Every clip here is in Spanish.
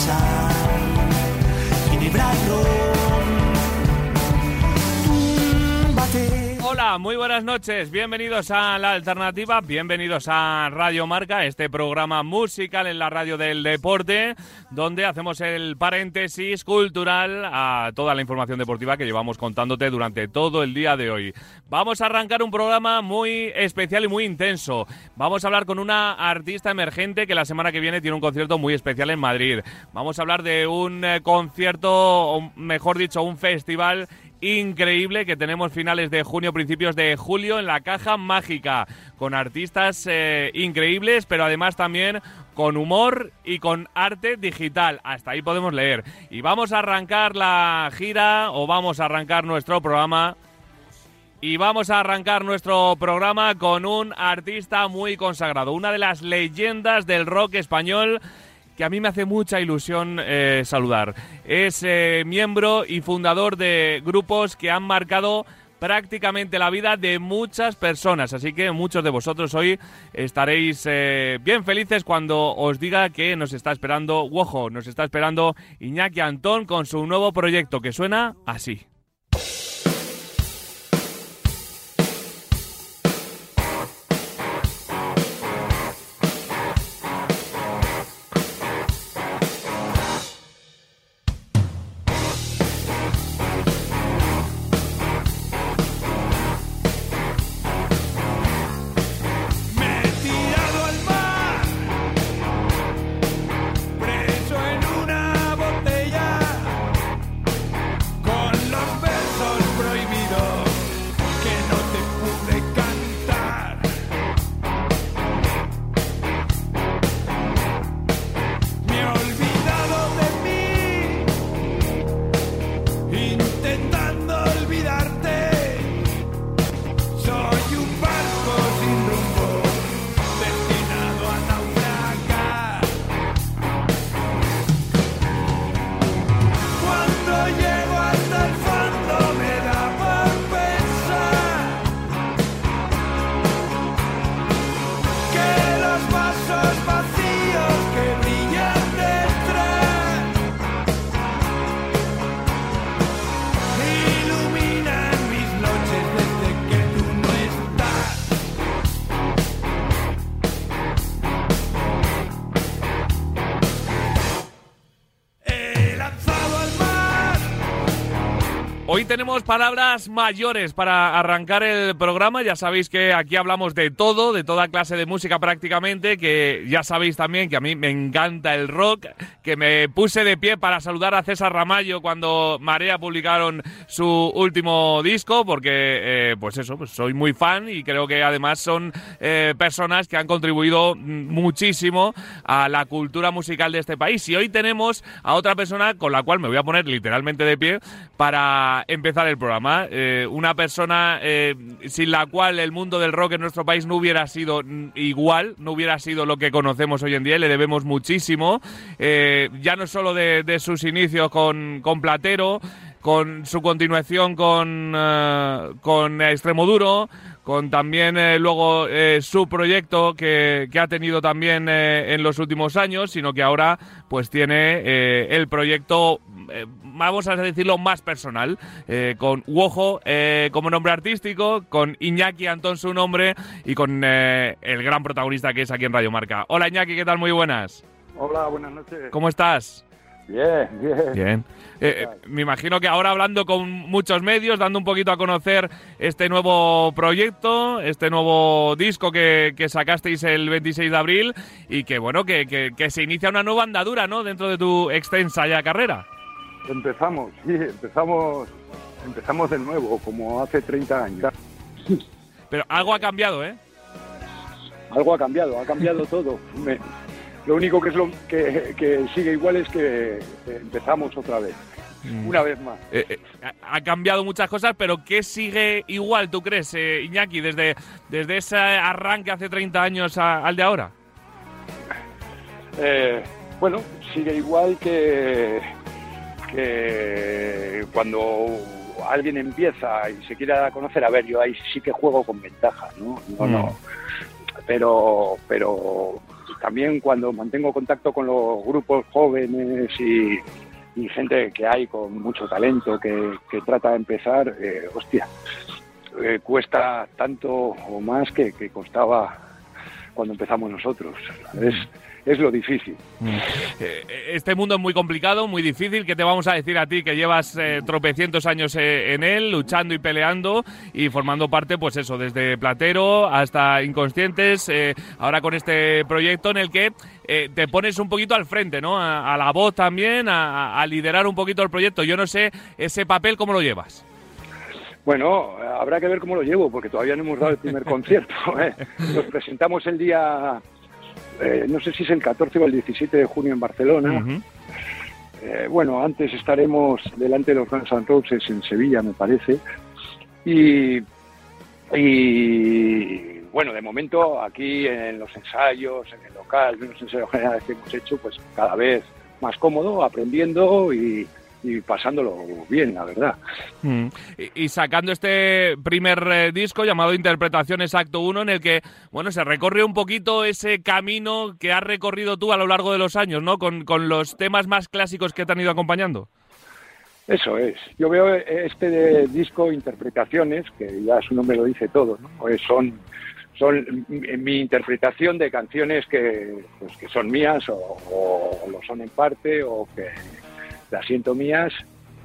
sal, ginebra y Muy buenas noches. Bienvenidos a La Alternativa, bienvenidos a Radio Marca, este programa musical en la radio del deporte, donde hacemos el paréntesis cultural a toda la información deportiva que llevamos contándote durante todo el día de hoy. Vamos a arrancar un programa muy especial y muy intenso. Vamos a hablar con una artista emergente que la semana que viene tiene un concierto muy especial en Madrid. Vamos a hablar de un eh, concierto, o mejor dicho, un festival increíble que tenemos finales de junio, principios de julio en la caja mágica, con artistas eh, increíbles, pero además también con humor y con arte digital. Hasta ahí podemos leer. Y vamos a arrancar la gira o vamos a arrancar nuestro programa. Y vamos a arrancar nuestro programa con un artista muy consagrado, una de las leyendas del rock español que a mí me hace mucha ilusión eh, saludar. Es eh, miembro y fundador de grupos que han marcado prácticamente la vida de muchas personas. Así que muchos de vosotros hoy estaréis eh, bien felices cuando os diga que nos está esperando Wojo, nos está esperando Iñaki Antón con su nuevo proyecto que suena así. Tenemos palabras mayores para arrancar el programa. Ya sabéis que aquí hablamos de todo, de toda clase de música prácticamente, que ya sabéis también que a mí me encanta el rock, que me puse de pie para saludar a César Ramallo cuando Marea publicaron su último disco, porque eh, pues eso, pues soy muy fan y creo que además son eh, personas que han contribuido muchísimo a la cultura musical de este país. Y hoy tenemos a otra persona con la cual me voy a poner literalmente de pie para empezar el programa. Eh, una persona eh, sin la cual el mundo del rock en nuestro país no hubiera sido igual, no hubiera sido lo que conocemos hoy en día le debemos muchísimo. Eh, ya no solo de, de sus inicios con, con Platero, con su continuación con, eh, con Extremoduro, con también eh, luego eh, su proyecto que, que ha tenido también eh, en los últimos años, sino que ahora pues tiene eh, el proyecto, eh, vamos a decirlo, más personal, con Wojo eh, como nombre artístico, con Iñaki Antón su nombre y con eh, el gran protagonista que es aquí en Radio Marca. Hola Iñaki, ¿qué tal? Muy buenas. Hola, buenas noches. ¿Cómo estás? Bien, bien. Bien. Eh, eh, me imagino que ahora hablando con muchos medios, dando un poquito a conocer este nuevo proyecto, este nuevo disco que, que sacasteis el 26 de abril y que bueno, que, que- que se inicia una nueva andadura, ¿no? Dentro de tu extensa ya carrera. Empezamos, sí, empezamos, empezamos de nuevo, como hace 30 años. Pero algo ha cambiado, ¿eh? Algo ha cambiado, ha cambiado todo. Me, lo único que es lo que, que sigue igual es que empezamos otra vez. Una vez más. Eh, eh, ha cambiado muchas cosas, pero ¿qué sigue igual, tú crees, eh, Iñaki, desde, desde ese arranque hace 30 años a- al de ahora? Bueno, sigue igual que, que cuando alguien empieza y se quiere dar a conocer, a ver, yo ahí sí que juego con ventaja, ¿no? No, Mm. no. Pero, pero también cuando mantengo contacto con los grupos jóvenes y, gente que hay con mucho talento que, que trata de empezar, eh, hostia, eh, cuesta tanto o más que, que costaba cuando empezamos nosotros. Es lo difícil. Eh, Este mundo es muy complicado, muy difícil. ¿Qué te vamos a decir a ti que llevas eh, tropecientos años eh, en él, luchando y peleando y formando parte, pues eso, desde Platero hasta Inconscientes, eh, ahora con este proyecto en el que te pones un poquito al frente, ¿no? A, a la voz también, a, a liderar un poquito el proyecto. Yo no sé ese papel cómo lo llevas. Bueno, habrá que ver cómo lo llevo, porque todavía no hemos dado el primer concierto. ¿eh? Nos presentamos el día, eh, no sé si es el 14 o el 17 de junio en Barcelona. Eh, bueno, antes estaremos delante de los Guns N' Roses en Sevilla, me parece. Y, y bueno, de momento aquí en los ensayos, en el local, en los ensayos generales que hemos hecho, pues cada vez más cómodo, aprendiendo y, y pasándolo bien, la verdad. Mm. Y, y sacando este primer eh, disco llamado Interpretaciones Acto 1, en el que, bueno, se recorre un poquito ese camino que has recorrido tú a lo largo de los años, ¿no? Con, con los temas más clásicos que te han ido acompañando. Eso es. Yo veo este de disco Interpretaciones, que ya su nombre lo dice todo, ¿no? Pues son, son mi, interpretación de canciones que, pues, que son mías o, o lo son en parte o que las siento mías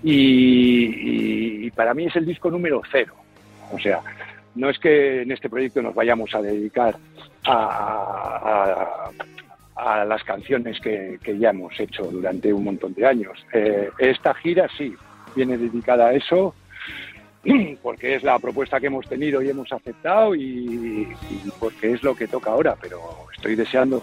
y, y- para mí es el disco número cero. O sea, no es que en este proyecto nos vayamos a dedicar a, a- a las canciones que, que ya hemos hecho durante un montón de años. Eh, esta gira sí viene dedicada a eso porque es la propuesta que hemos tenido y hemos aceptado y porque es lo que toca ahora, pero estoy deseando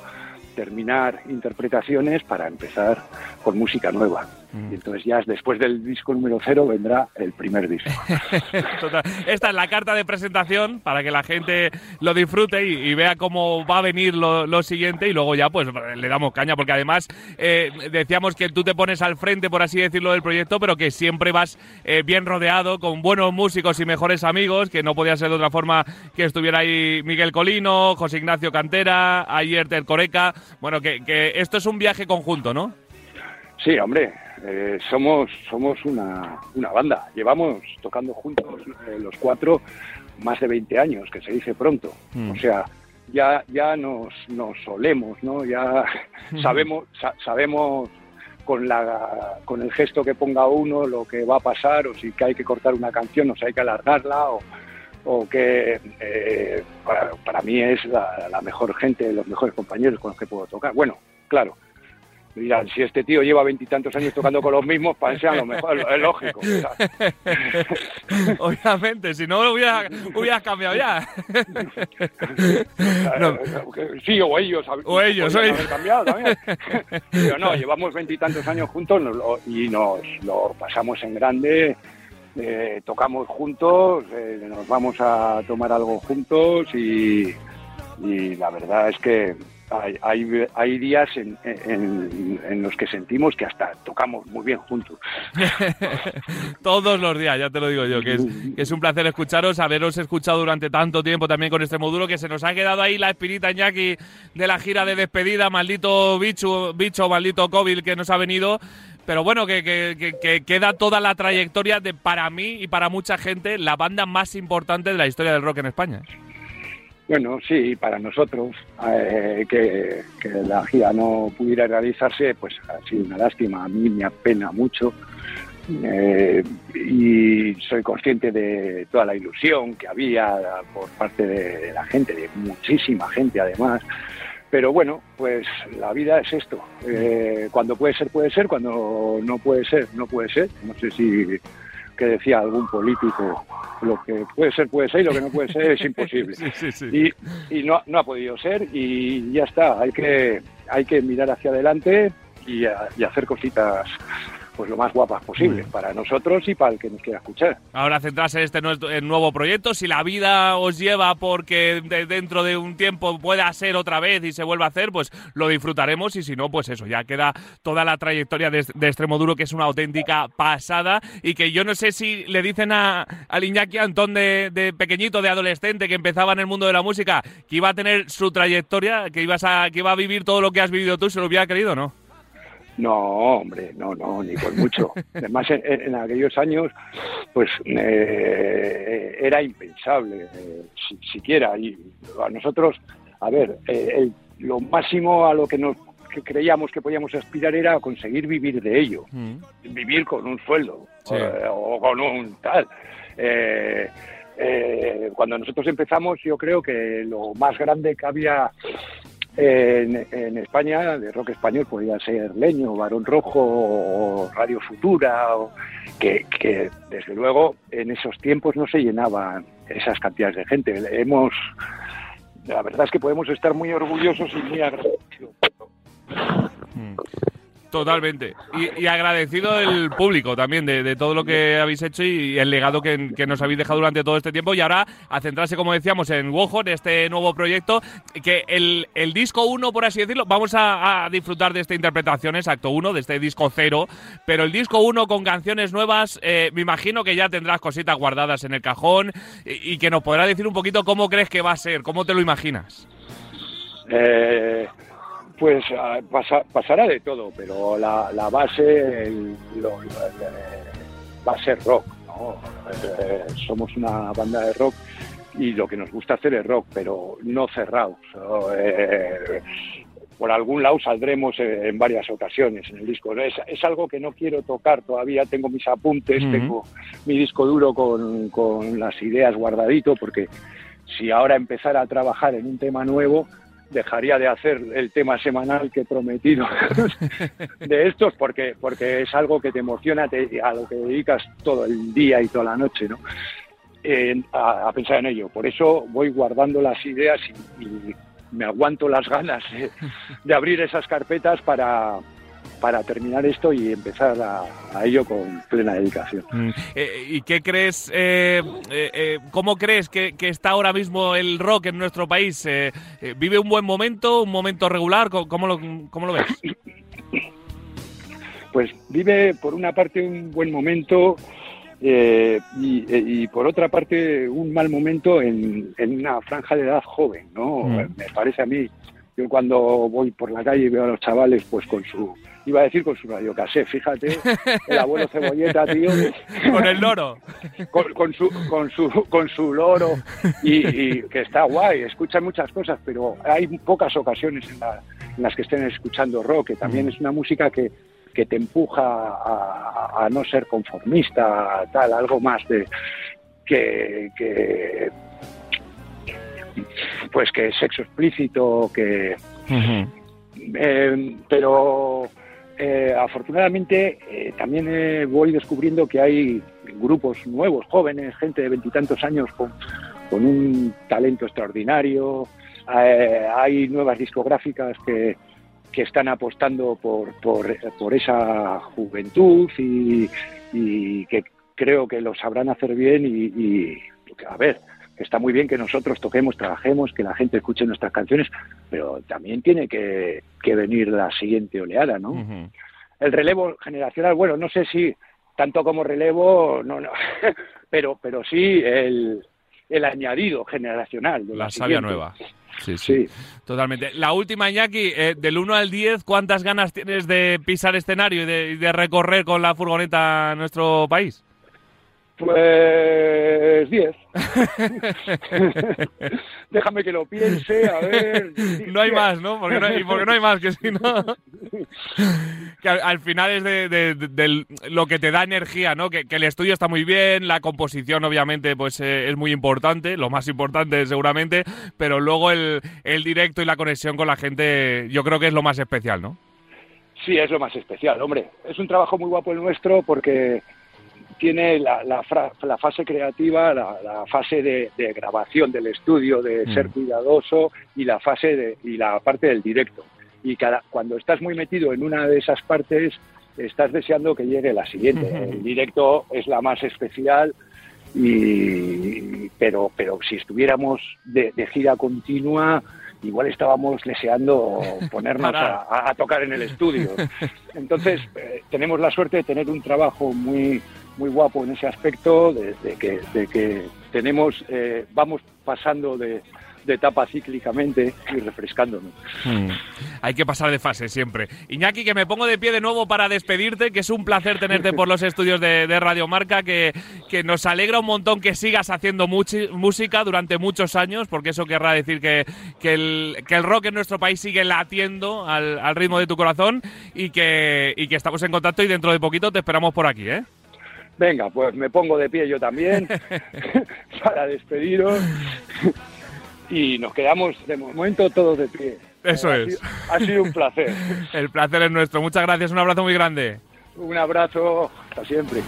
terminar interpretaciones para empezar con música nueva. Y entonces ya después del disco número cero vendrá el primer disco. Total. Esta es la carta de presentación para que la gente lo disfrute y, y vea cómo va a venir lo, lo siguiente y luego ya pues le damos caña porque además eh, decíamos que tú te pones al frente por así decirlo del proyecto pero que siempre vas eh, bien rodeado con buenos músicos y mejores amigos que no podía ser de otra forma que estuviera ahí Miguel Colino, José Ignacio Cantera, ayer Ter Coreca, bueno que, que esto es un viaje conjunto, ¿no? Sí, hombre, eh, somos, somos una, una banda. Llevamos tocando juntos eh, los cuatro más de 20 años, que se dice pronto. Mm. O sea, ya, ya nos, nos solemos, ¿no? Ya sabemos, sa- sabemos con, la, con el gesto que ponga uno lo que va a pasar, o si que hay que cortar una canción, o si hay que alargarla, o, o que eh, para, para mí es la, la mejor gente, los mejores compañeros con los que puedo tocar. Bueno, claro, dirán, si este tío lleva veintitantos años tocando con los mismos, para a lo mejor, es lógico. Obviamente, si no hubiera, hubieras cambiado ya. No. Sí, o ellos. O ellos, o haber cambiado también. Pero no, llevamos veintitantos años juntos lo- y nos lo pasamos en grande. eh, tocamos juntos, eh, nos vamos a tomar algo juntos y, y la verdad es que hay, hay, hay días en, en- los que sentimos que hasta tocamos muy bien juntos. Todos los días, ya te lo digo yo, que es, un placer escucharos, haberos escuchado durante tanto tiempo también con este módulo, que se nos ha quedado ahí la espinita Iñaki de la gira de despedida, maldito bicho, bicho maldito COVID que nos ha venido. Pero bueno, que- que queda toda la trayectoria de, para mí y para mucha gente, la banda más importante de la historia del rock en España. Bueno, sí, para nosotros eh, que, la gira no pudiera realizarse, pues ha sido una lástima. A mí me apena mucho eh, y soy consciente de toda la ilusión que había por parte de, de la gente, de muchísima gente además. Pero bueno, pues la vida es esto. Eh, cuando puede ser, puede ser. Cuando no puede ser, no puede ser. No sé si que decía algún político, lo que puede ser puede ser y lo que no puede ser es imposible. Sí, sí, sí. Y, y no, no ha podido ser y ya está, hay que, hay que mirar hacia adelante y, a- y hacer cositas pues lo más guapas posible para nosotros y para el que nos quiera escuchar. Ahora centrarse en este nuevo proyecto. Si la vida os lleva porque de- dentro de un tiempo pueda ser otra vez y se vuelva a hacer, pues lo disfrutaremos. Y si no, pues eso, ya queda toda la trayectoria de, de Extremoduro, que es una auténtica pasada. Y que yo no sé si le dicen a, al Iñaki Antón de, de pequeñito, de adolescente, que empezaba en el mundo de la música, que iba a tener su trayectoria, que, ibas a, que iba a vivir todo lo que has vivido tú, se lo hubiera querido, ¿no? No, hombre, no, no, ni por mucho. Además, en, en aquellos años, pues eh, era impensable, eh, si- siquiera. Y a nosotros, a ver, eh, el- lo máximo a lo que nos que creíamos que podíamos aspirar era conseguir vivir de ello, vivir con un sueldo Sí. eh, o con un tal. Cuando nosotros empezamos, yo creo que lo más grande que había en, España, de rock español, podía ser Leño, Barón Rojo o Radio Futura, que, que desde luego en esos tiempos no se llenaban esas cantidades de gente. Hemos, la verdad es que podemos estar muy orgullosos y muy agradecidos. Totalmente. Y, agradecido el público también de, todo lo que habéis hecho y el legado que, nos habéis dejado durante todo este tiempo. Y ahora a centrarse, como decíamos, en Wojo, en este nuevo proyecto. Que el, el disco 1, por así decirlo, vamos a, a disfrutar de esta interpretación, exacto 1, de este disco 0. Pero el disco 1 con canciones nuevas, eh, me imagino que ya tendrás cositas guardadas en el cajón y, y que nos podrás decir un poquito cómo crees que va a ser, cómo te lo imaginas. Eh, pues ah, pasa- pasará de todo, pero la, la base el- lo- lo- eh, va a ser rock. ¿no? Eh, somos una banda de rock y lo que nos gusta hacer es rock, pero no cerrados. ¿no? Eh, por algún lado saldremos en varias ocasiones en el disco. Es, es algo que no quiero tocar todavía. Tengo mis apuntes, tengo mi disco duro con, con las ideas guardadito, porque si ahora empezara a trabajar en un tema nuevo, dejaría de hacer el tema semanal que he prometido de estos, porque, porque es algo que te emociona, te- a lo que dedicas todo el día y toda la noche, ¿no? En- a, a pensar en ello. Por eso voy guardando las ideas y, y me aguanto las ganas de, de abrir esas carpetas para, para terminar esto y empezar a, a ello con plena dedicación. Eh, ¿Y qué crees, eh, eh, eh, cómo crees que, que está ahora mismo el rock en nuestro país? Eh, eh, ¿Vive un buen momento, un momento regular? ¿Cómo, lo, cómo lo ves? pues vive por una parte un buen momento eh, y, eh, y por otra parte un mal momento en, en una franja de edad joven, ¿no? Mm. Me parece a mí, yo cuando voy por la calle y veo a los chavales pues con su, iba a decir con su radiocasé, fíjate, el abuelo cebolleta, tío, Con el loro. con, con su con su con su loro y, y que está guay escuchan muchas cosas pero hay pocas ocasiones en, la- en las que estén escuchando rock que también es una música que, que te empuja a, a no ser conformista a tal algo más de que, que pues que sexo explícito que eh, pero eh, afortunadamente eh, también eh, voy descubriendo que hay grupos nuevos, jóvenes, gente de veintitantos años con, con un talento extraordinario. Hay nuevas discográficas que, que están apostando por, por, por esa juventud y, y que creo que lo sabrán hacer bien y, y, a ver, está muy bien que nosotros toquemos, trabajemos, que la gente escuche nuestras canciones, pero también tiene que, que venir la siguiente oleada, ¿no? El relevo generacional, bueno, no sé si tanto como relevo, no, no, pero, pero sí el, el añadido generacional. de La la nueva. Sí, sí, Sí, Totalmente. La última, Iñaki, eh, del 1 al 10, ¿cuántas ganas tienes de pisar escenario y de, y de recorrer con la furgoneta nuestro país? Pues 10. Déjame que lo piense, a ver. No hay más, ¿no? Porque no hay, porque no hay más, que si no... que al, al final es de, de- lo que te da energía, ¿no? Que, que el estudio está muy bien, la composición obviamente pues eh, es muy importante, lo más importante seguramente, pero luego el, el directo y la conexión con la gente yo creo que es lo más especial, ¿no? Sí, es lo más especial, hombre. Es un trabajo muy guapo el nuestro porque tiene la, la, la fase creativa, la, la fase de, de, grabación del estudio, de mm. ser cuidadoso y la fase de, y la parte del directo. Y cada, cuando estás muy metido en una de esas partes, estás deseando que llegue la siguiente. El directo es la más especial, y, pero, pero si estuviéramos de, de gira continua, igual estábamos deseando ponernos a, a, tocar en el estudio. Entonces, eh, tenemos la suerte de tener un trabajo muy muy guapo en ese aspecto, desde que, de que tenemos, eh, vamos pasando de, de etapa cíclicamente y refrescándonos. Hmm. Hay que pasar de fase siempre. Iñaki, que me pongo de pie de nuevo para despedirte, que es un placer tenerte por los estudios de, de Radio Marca, que, que, nos alegra un montón que sigas haciendo música durante muchos años, porque eso querrá decir que, que, el, que el rock en nuestro país sigue latiendo al, al ritmo de tu corazón y que, y que estamos en contacto y dentro de poquito te esperamos por aquí, ¿eh? Venga, pues me pongo de pie yo también para despediros y nos quedamos de momento todos de pie. Eso ha es. Sido, ha sido un placer. El placer es nuestro. Muchas gracias, un abrazo muy grande. Un abrazo, hasta siempre.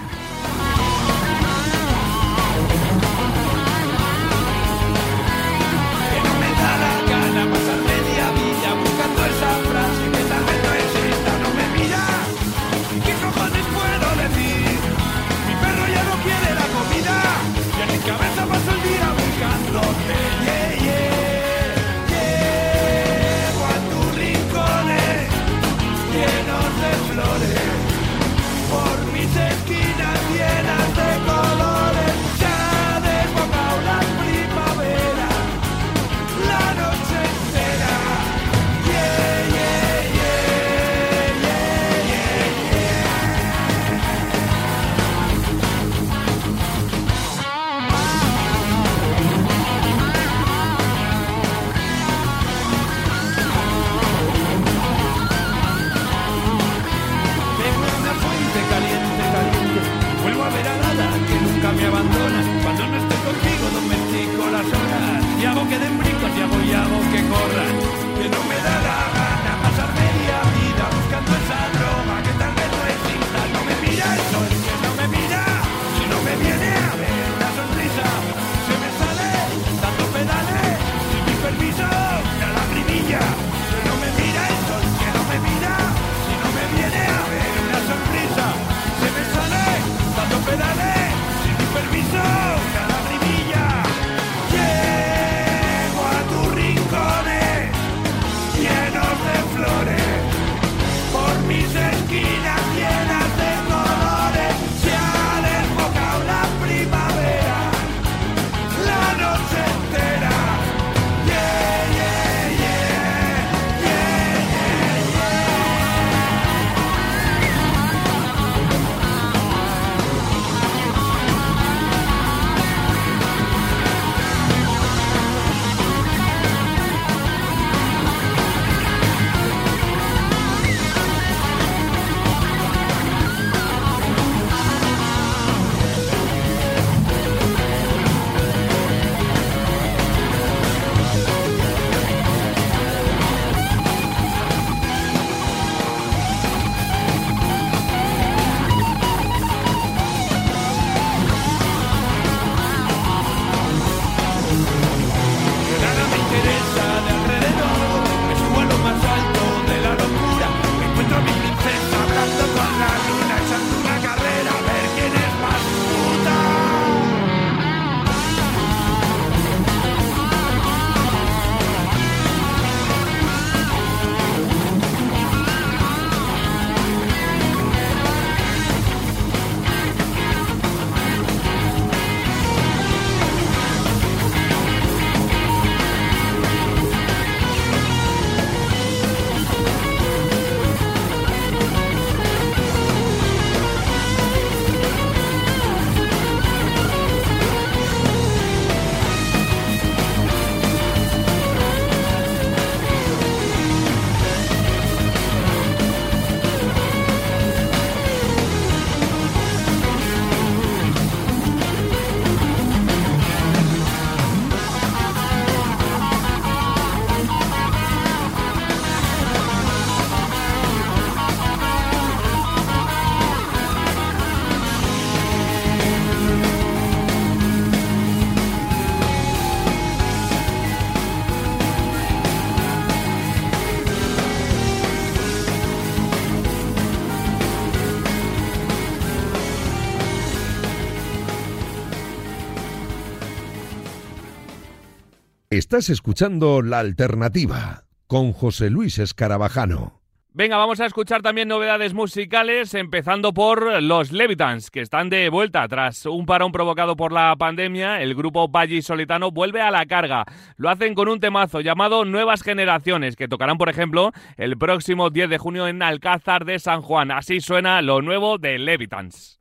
Estás escuchando La Alternativa con José Luis Escarabajano. Venga, vamos a escuchar también novedades musicales, empezando por los Levitans, que están de vuelta. Tras un parón provocado por la pandemia, el grupo Valle Solitano vuelve a la carga. Lo hacen con un temazo llamado Nuevas Generaciones, que tocarán, por ejemplo, el próximo 10 de junio en Alcázar de San Juan. Así suena lo nuevo de Levitans.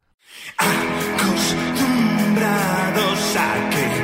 Acostumbrados a que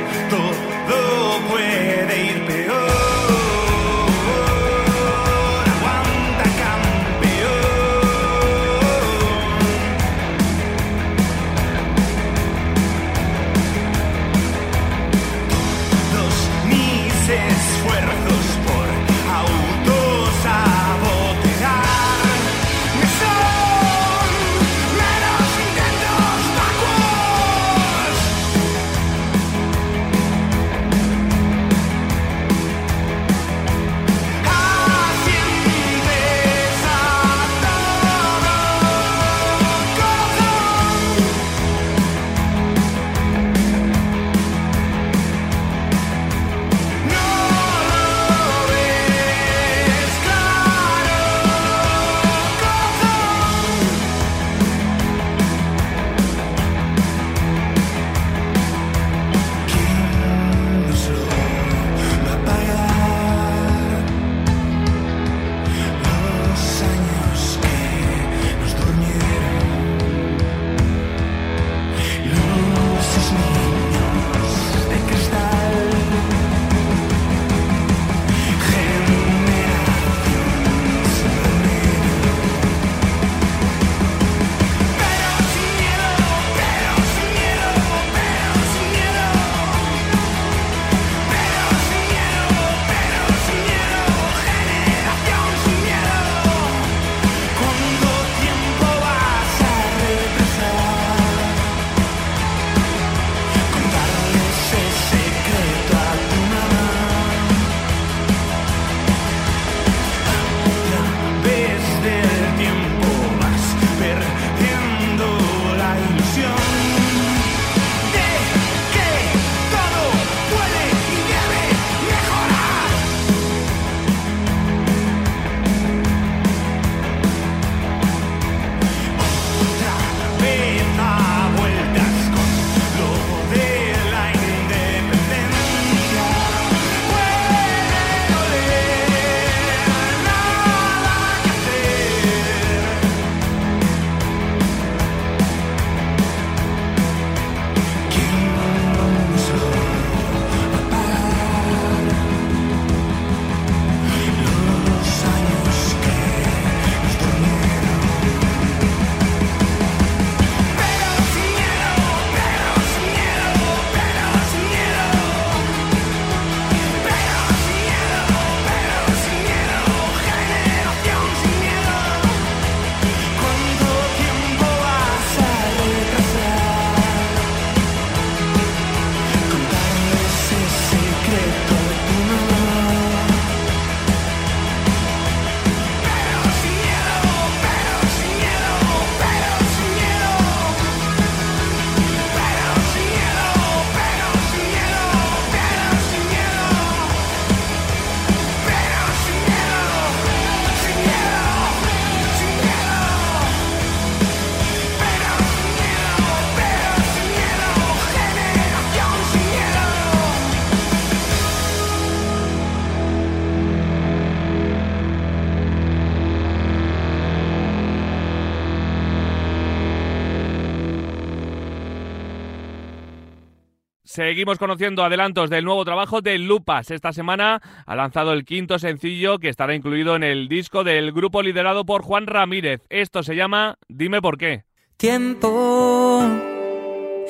Seguimos conociendo adelantos del nuevo trabajo de Lupas. Esta semana ha lanzado el quinto sencillo que estará incluido en el disco del grupo liderado por Juan Ramírez. Esto se llama Dime por qué. Tiempo,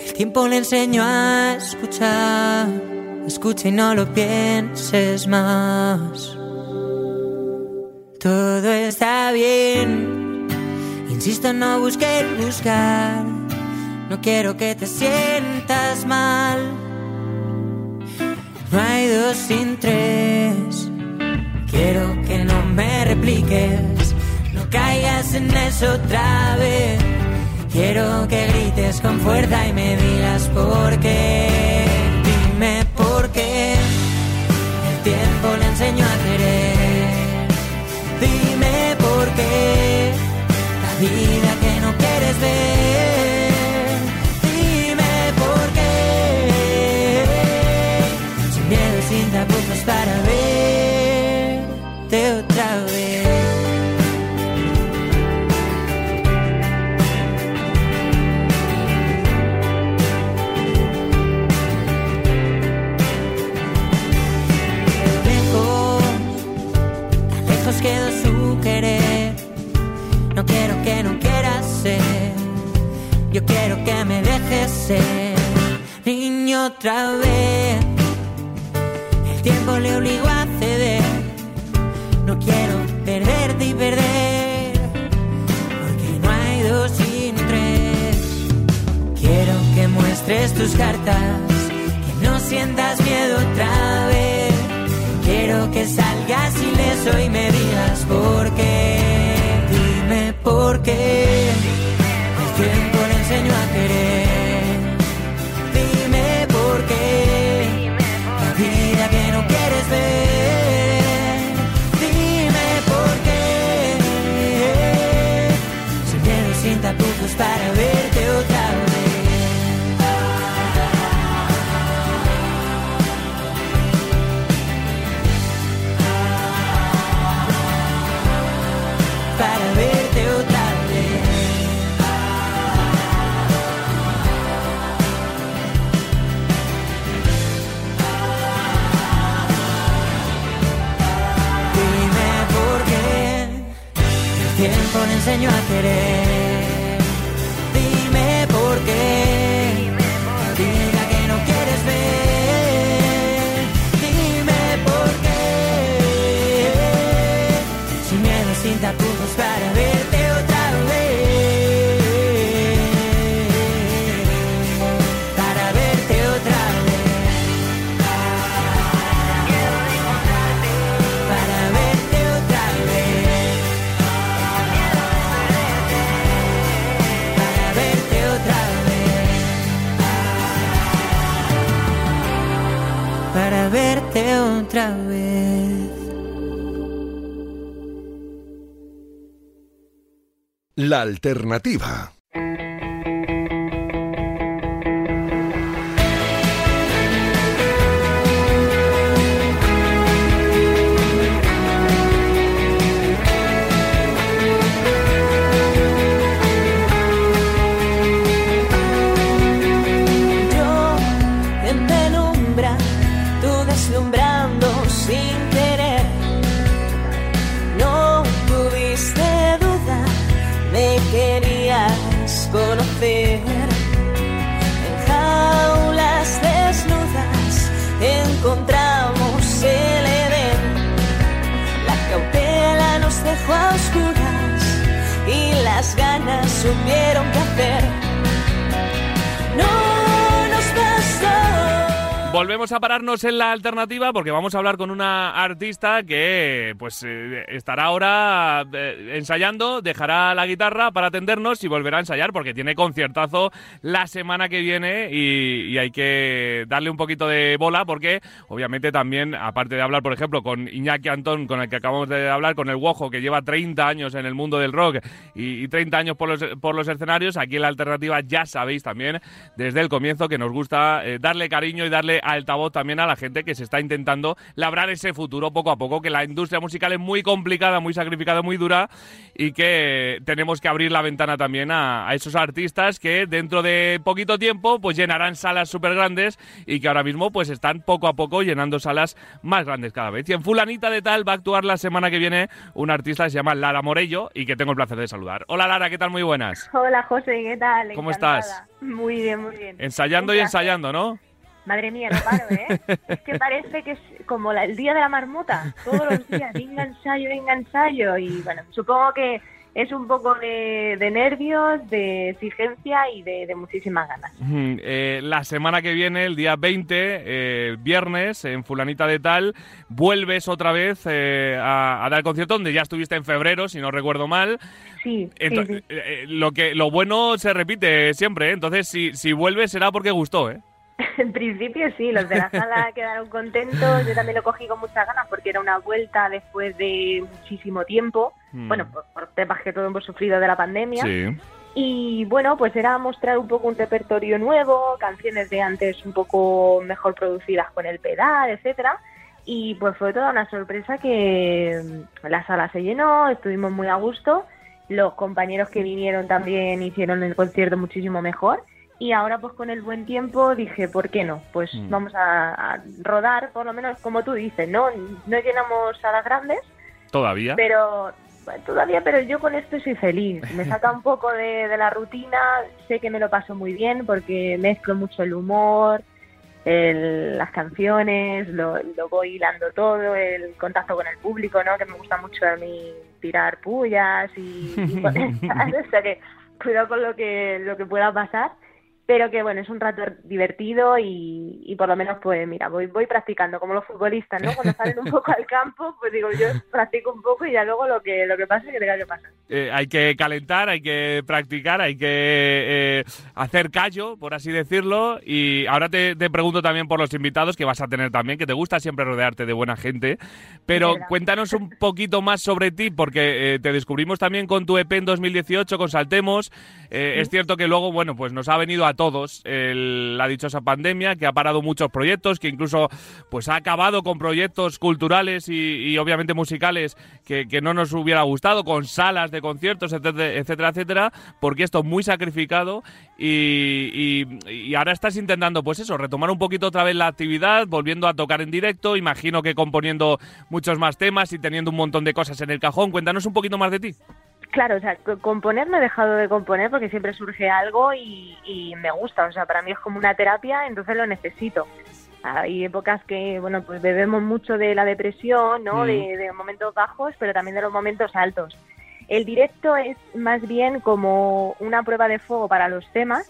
el tiempo le enseño a escuchar. Escucha y no lo pienses más. Todo está bien. Insisto, no busques buscar. No quiero que te sientas mal. No hay dos sin tres. Quiero que no me repliques. No caigas en eso otra vez. Quiero que grites con fuerza y me digas por qué. Dime por qué. El tiempo le enseñó a querer. Dime por qué. La vida que no quieres ver. Verte otra vez. Lejos, lejos quedó su querer. No quiero que no quieras ser. Yo quiero que me dejes ser niño otra vez. El tiempo le obligó a quiero perderte y perder. Porque no hay dos sin tres. Quiero que muestres tus cartas. Que no sientas miedo otra vez. Quiero que salgas ileso y me digas por qué. Dime por qué. El tiempo le enseñó a querer. Dime por qué. La vida que no quieres ver. Para verte otra vez. Para verte otra vez. Dime por qué el tiempo le enseñó a querer. La alternativa. Volvemos a pararnos en la alternativa porque vamos a hablar con una artista que pues eh, estará ahora eh, ensayando, dejará la guitarra para atendernos y volverá a ensayar porque tiene conciertazo la semana que viene y, y hay que darle un poquito de bola porque obviamente también, aparte de hablar por ejemplo con Iñaki Antón, con el que acabamos de hablar, con el Wojo que lleva 30 años en el mundo del rock y, y 30 años por los, por los escenarios, aquí en la alternativa ya sabéis también desde el comienzo que nos gusta eh, darle cariño y darle altavoz también a la gente que se está intentando labrar ese futuro poco a poco, que la industria musical es muy complicada, muy sacrificada, muy dura y que tenemos que abrir la ventana también a, a esos artistas que dentro de poquito tiempo pues llenarán salas súper grandes y que ahora mismo pues están poco a poco llenando salas más grandes cada vez. Y en Fulanita de Tal va a actuar la semana que viene un artista que se llama Lara Morello y que tengo el placer de saludar. Hola Lara, ¿qué tal? Muy buenas. Hola José, ¿qué tal? ¿Cómo estás? Muy bien, muy bien. Ensayando y ensayando, ¿no? Madre mía, no paro, ¿eh? es que parece que es como la- el día de la marmota. Todos los días, venga ensayo, venga ensayo. Y bueno, supongo que es un poco de, de nervios, de exigencia y de, de muchísimas ganas. Eh, la semana que viene, el día 20, eh, viernes, en Fulanita de Tal, vuelves otra vez eh, a, a dar concierto donde ya estuviste en febrero, si no recuerdo mal. Sí, sí, Ento- sí. eh, eh, lo, que, lo bueno se repite siempre, ¿eh? entonces si, si vuelves será porque gustó. ¿eh? En principio sí, los de la sala quedaron contentos. Yo también lo cogí con muchas ganas porque era una vuelta después de muchísimo tiempo. Mm. Bueno, por, por temas que todos hemos sufrido de la pandemia. Sí. Y bueno, pues era mostrar un poco un repertorio nuevo, canciones de antes un poco mejor producidas con el pedal, etcétera. y pues fue toda una sorpresa que mm, la sala se llenó, estuvimos muy a gusto, los compañeros que vinieron también hicieron el concierto muchísimo mejor y ahora pues con el buen tiempo dije, ¿por qué no? Pues Mm. vamos a, a rodar, por lo menos como tú dices, ¿no? No llenamos salas grandes, Todavía. pero todavía, pero yo con esto soy feliz. Me saca un poco de, de la rutina, sé que me lo paso muy bien porque mezclo mucho el humor, el- las canciones, lo, lo voy hilando todo, el contacto con el público, ¿no? Que me gusta mucho a mí tirar pullas y, y o sea que cuidado con lo que, lo que pueda pasar. Pero que bueno, es un rato divertido y, y por lo menos pues mira, voy, voy practicando como los futbolistas, ¿no? Cuando salen un poco al campo, pues digo yo practico un poco y ya luego lo que lo que pase que tenga que pasar. Eh, hay que calentar, hay que practicar, hay que eh, hacer callo, por así decirlo. Y ahora te, te pregunto también por los invitados que vas a tener también, que te gusta siempre rodearte de buena gente. Pero verdad. cuéntanos un poquito más sobre ti, porque eh, te descubrimos también con tu EP en 2018, con Saltemos. Eh, Es cierto que luego, bueno, pues nos ha venido a todos el- la dichosa pandemia, que ha parado muchos proyectos, que incluso pues ha acabado con proyectos culturales y, y obviamente musicales que, no nos hubiera gustado, con salas de conciertos, etcétera, etcétera, etcétera, porque esto es muy sacrificado y, y- y ahora estás intentando, pues eso, retomar un poquito otra vez la actividad, volviendo a tocar en directo, imagino que componiendo muchos más temas y teniendo un montón de cosas en el cajón. Cuéntanos un poquito más de ti. Claro, o sea, co- componer no he dejado de componer porque siempre surge algo y, y me gusta, o sea, para mí es como una terapia, entonces lo necesito. Hay épocas que, bueno, pues bebemos mucho de la depresión, ¿no? Mm. De, de momentos bajos, pero también de los momentos altos. El directo es más bien como una prueba de fuego para los temas,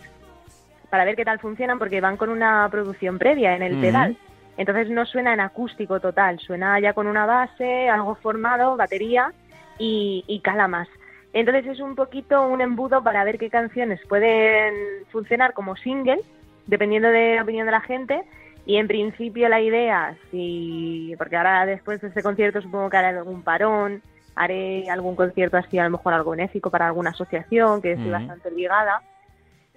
para ver qué tal funcionan, porque van con una producción previa en el Ujú. pedal. Entonces no suena en acústico total, suena ya con una base, algo formado, batería y, y cala más. Entonces es un poquito un embudo para ver qué canciones pueden funcionar como single, dependiendo de la opinión de la gente. Y en principio la idea, si, porque ahora después de este concierto supongo que haré algún parón, haré algún concierto así, a lo mejor algo benéfico para alguna asociación, que estoy Ujú. bastante ligada.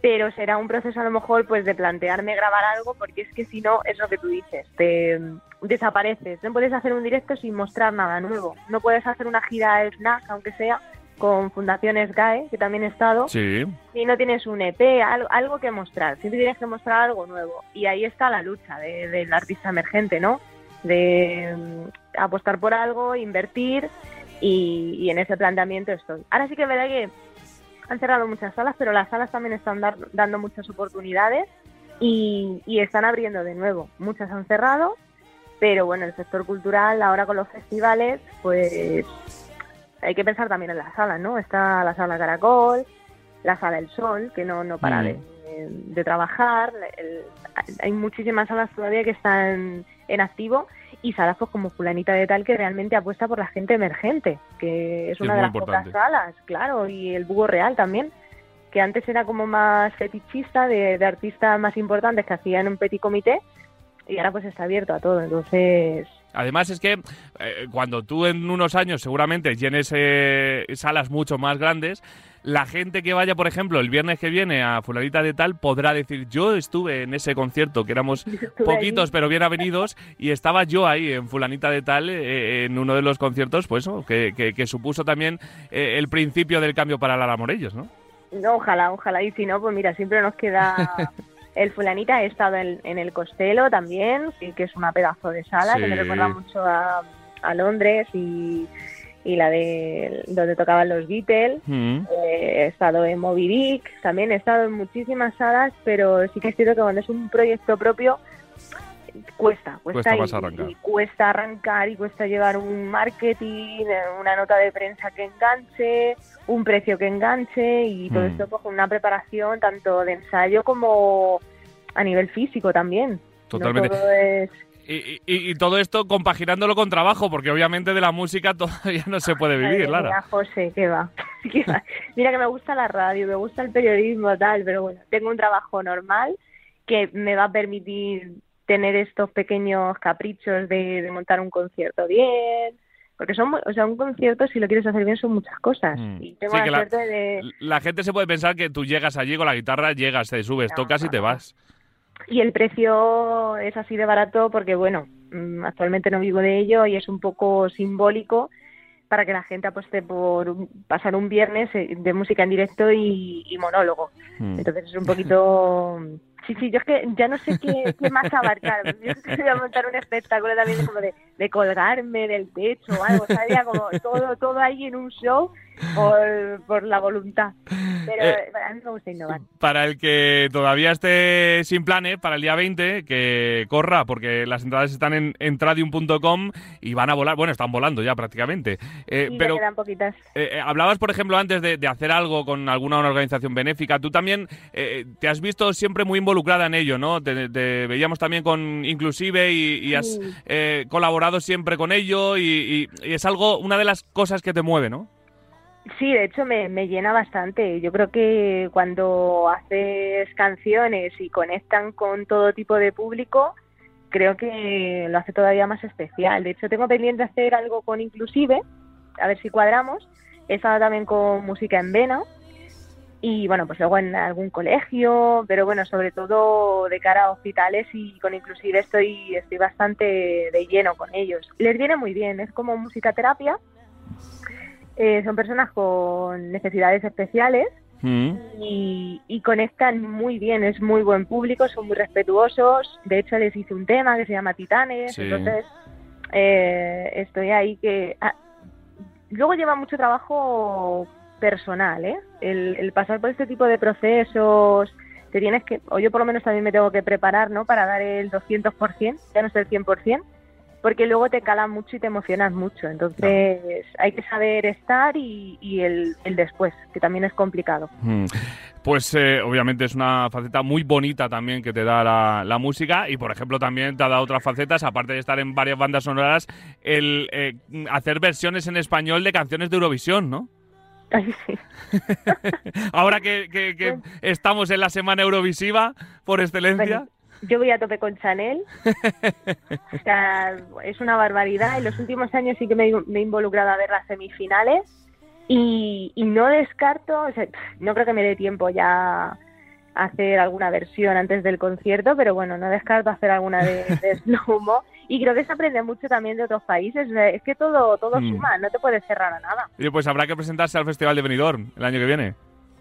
Pero será un proceso a lo mejor pues de plantearme grabar algo, porque es que si no, es lo que tú dices, te mm, desapareces. No puedes hacer un directo sin mostrar nada nuevo. No puedes hacer una gira snack, aunque sea, con Fundaciones GAE, que también he estado, Sí. si no tienes un EP, algo, algo que mostrar, siempre tienes que mostrar algo nuevo. Y ahí está la lucha de- del artista emergente, ¿no? De mm, apostar por algo, invertir y, y en ese planteamiento estoy. Ahora sí que verdad que han cerrado muchas salas, pero las salas también están dar- dando muchas oportunidades y, y están abriendo de nuevo. Muchas han cerrado, pero bueno, el sector cultural ahora con los festivales, pues hay que pensar también en las salas, ¿no? Está la sala Caracol, la sala El Sol, que no, no para Mm. de, de trabajar. el- hay muchísimas salas todavía que están en activo y salas pues como Fulanita de Tal que realmente apuesta por la gente emergente, que es una de las importante. pocas salas, claro, y el Búho Real también, que antes era como más fetichista de, de artistas más importantes que hacían un petit comité y ahora pues está abierto a todo, entonces Además es que eh, cuando tú en unos años seguramente llenes eh, salas mucho más grandes, la gente que vaya, por ejemplo, el viernes que viene a Fulanita de Tal podrá decir, yo estuve en ese concierto, que éramos poquitos pero bien avenidos, y estaba yo ahí en Fulanita de Tal eh, en uno de los conciertos, pues que, que- que supuso también eh, el principio del cambio para Lara Morellos, ¿no? No, ojalá, ojalá. Y si no, pues mira, siempre nos queda el fulanita. He estado en, en el Costello también, que es una pedazo de sala que me recuerda mucho a, a Londres y, y la de donde tocaban los Beatles. Mm. Eh, he estado en Moby Dick, también he estado en muchísimas salas, pero sí que es cierto que cuando es un proyecto propio cuesta, cuesta, Cuesta y, arrancar. y cuesta arrancar y cuesta llevar un marketing, eh, una nota de prensa que enganche, un precio que enganche y todo Mm. esto pues, con una preparación tanto de ensayo como a nivel físico también. Totalmente. No todo es Y, y- y todo esto compaginándolo con trabajo, porque obviamente de la música todavía no se puede vivir, Lara. mía, José, qué va. qué va. Mira que me gusta la radio, me gusta el periodismo, tal, pero bueno, tengo un trabajo normal que me va a permitir tener estos pequeños caprichos de, de montar un concierto bien. Porque son, o sea, un concierto, si lo quieres hacer bien, son muchas cosas. Mm. Y tengo Sí, la la- de... La gente se puede pensar que tú llegas allí con la guitarra, llegas, te subes, No, tocas y te vas. Y el precio es así de barato porque, bueno, mm, actualmente no vivo de ello y es un poco simbólico para que la gente apueste por un- pasar un viernes eh, de música en directo y, y monólogo. Mm. Entonces es un poquito... Sí, sí, yo es que ya no sé qué, qué más abarcar. Yo es que voy a montar un espectáculo también como de, de colgarme del techo o algo, ¿sabes? Como todo, todo ahí en un show por, por la voluntad. Pero Eh, a mí me gusta innovar. Para el que todavía esté sin planes, para el día 20, que corra, porque las entradas están en entradium.com y van a volar. Bueno, están volando ya prácticamente. Eh, Y pero ya quedan poquitas. eh, eh, hablabas, por ejemplo, antes de, de hacer algo con alguna organización benéfica. Tú también eh, te has visto siempre muy involucrada en ello, ¿no? Te, te veíamos también con Inclusive y, y has eh, colaborado siempre con ello y, y- y es algo, una de las cosas que te mueve, ¿no? Sí, de hecho me, me llena bastante. Yo creo que cuando haces canciones y conectan con todo tipo de público, creo que lo hace todavía más especial. De hecho, tengo pendiente hacer algo con Inclusive, a ver si cuadramos. He estado también con Música en Vena y bueno, pues luego en algún colegio, pero bueno, sobre todo de cara a hospitales y con Inclusive estoy, estoy bastante de lleno con ellos. Les viene muy bien, es como musicaterapia. Eh, son personas con necesidades especiales Mm. y, y conectan muy bien, es muy buen público, son muy respetuosos. De hecho, les hice un tema que se llama Titanes, Sí. entonces eh, estoy ahí que... ah, luego lleva mucho trabajo personal, ¿eh? El, el pasar por este tipo de procesos, te tienes que, o yo por lo menos también me tengo que preparar, ¿no? Para dar el 200%, ya no es el 100%, porque luego te cala mucho y te emocionas mucho. Entonces hay que saber estar y, y el, el después, que también es complicado. Mm. Pues eh, obviamente es una faceta muy bonita también que te da la, la música y por ejemplo también te ha dado otras facetas, aparte de estar en varias bandas sonoras, el eh, hacer versiones en español de canciones de Eurovisión, ¿no? Ay, sí. Ahora que, que- que estamos en la semana Eurovisiva por excelencia. Bueno, yo voy a tope con Chanel. O sea, es una barbaridad. En los últimos años sí que me, me he involucrado a ver las semifinales y, y no descarto, o sea, no creo que me dé tiempo ya hacer alguna versión antes del concierto, pero bueno, no descarto hacer alguna de, de Slow-Mo. Y creo que se aprende mucho también de otros países. O sea, es que todo, todo Mm. suma, no te puedes cerrar a nada. Oye, pues habrá que presentarse al Festival de Benidorm el año que viene.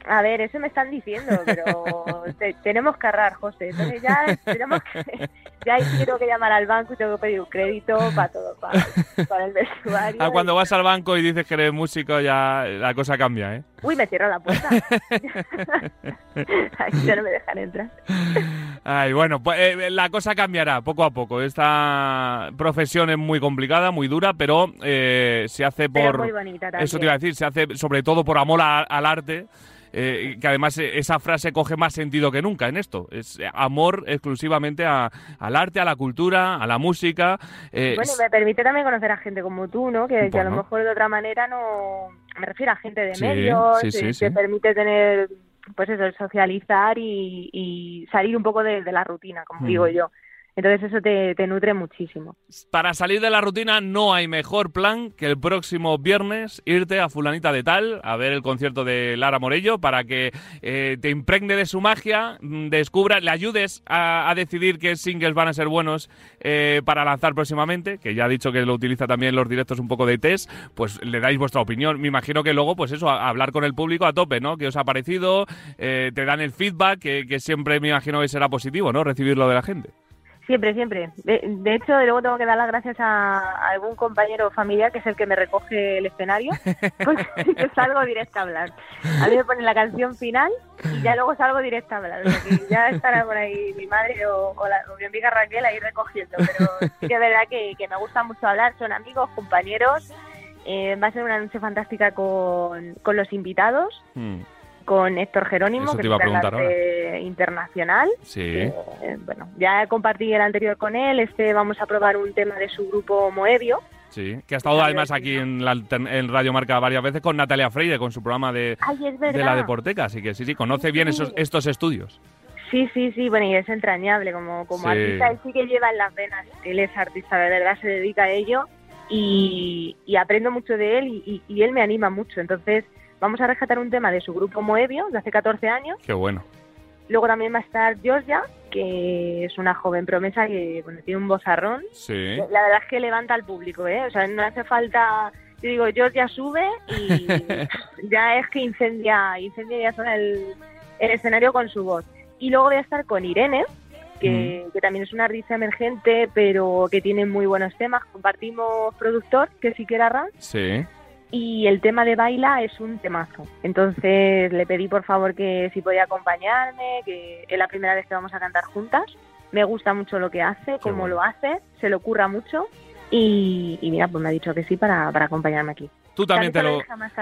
A ver, eso me están diciendo, pero te- tenemos que ahorrar, José. Entonces ya tenemos que, ya tengo que llamar al banco y tengo que pedir un crédito para todo, para, para el vestuario. Ah, cuando y- vas al banco y dices que eres músico ya la cosa cambia, ¿eh? Uy, me cierro la puerta. Ahí ya no me dejan entrar. Ay, bueno, pues eh, la cosa cambiará poco a poco. Esta profesión es muy complicada, muy dura, pero eh, se hace Pero por... muy bonita también. Eso te iba a decir, se hace sobre todo por amor a- al arte. Eh, que además eh, esa frase coge más sentido que nunca en esto. Es eh, amor exclusivamente a- al arte, a la cultura, a la música. eh, Bueno, me permite también conocer a gente como tú, ¿no? Que, que a lo mejor de otra manera no... Me refiero a gente de Sí, medios, sí, sí, te permite tener, pues eso, socializar y, y salir un poco de, de la rutina, como Mm. digo yo. Entonces eso te, nutre muchísimo. Para salir de la rutina no hay mejor plan que el próximo viernes irte a Fulanita de Tal a ver el concierto de Lara Morello para que eh, te impregne de su magia, mm, descubra, le ayudes a, decidir qué singles van a ser buenos eh, para lanzar próximamente, que ya ha dicho que lo utiliza también los directos un poco de test, pues le dais vuestra opinión. Me imagino que luego, pues eso, hablar con el público a tope, ¿no? ¿Qué os ha parecido? Eh, te dan el feedback, que siempre me imagino que será positivo, ¿no? Recibirlo de la gente. Siempre, siempre. De, de hecho, luego tengo que dar las gracias a, a algún compañero familiar que es el que me recoge el escenario, porque salgo directa a hablar. A mí me ponen la canción final y ya luego salgo directa a hablar. O sea que ya estará por ahí mi madre o, o la- o mi amiga Raquel ahí recogiendo. Pero sí que es verdad que, que me gusta mucho hablar. Son amigos, compañeros. Eh, va a ser una noche fantástica con, con los invitados, Mm, con Héctor Jerónimo, Eso que es cantante internacional. sí. Eh, bueno, ya compartí el anterior con él, este vamos a probar un tema de su grupo Moebio. Sí, que ha estado además aquí en, la en Radio Marca varias veces con Natalia Freire, con su programa de, Ay, es de verdad. la Deporteca, así que sí, sí, conoce bien Sí. esos, estos estudios. Sí, sí, sí, bueno, y es entrañable como, como Sí. artista, él sí que lleva en las venas, él es artista, de verdad se dedica a ello y, y aprendo mucho de él y, y- y él me anima mucho, entonces vamos a rescatar un tema de su grupo Moebio de hace 14 años Qué bueno. Luego también va a estar Georgia, que es una joven promesa que bueno, tiene un vozarrón. Sí. La verdad es que levanta al público, ¿eh? O sea, no hace falta... Yo digo, Georgia sube y ya es que incendia, incendia ya son el, el escenario con su voz. Y luego voy a estar con Irene, que, que también es una artista emergente, pero que tiene muy buenos temas. Compartimos productor, que sí que era Ram, Sí. Y el tema de baila es un temazo. Entonces le pedí por favor que si podía acompañarme, que es la primera vez que vamos a cantar juntas. Me gusta mucho lo que hace, cómo bueno. lo hace, se le ocurra mucho. Y, y mira, pues me ha dicho que sí para, para acompañarme aquí. Tú también te lo, más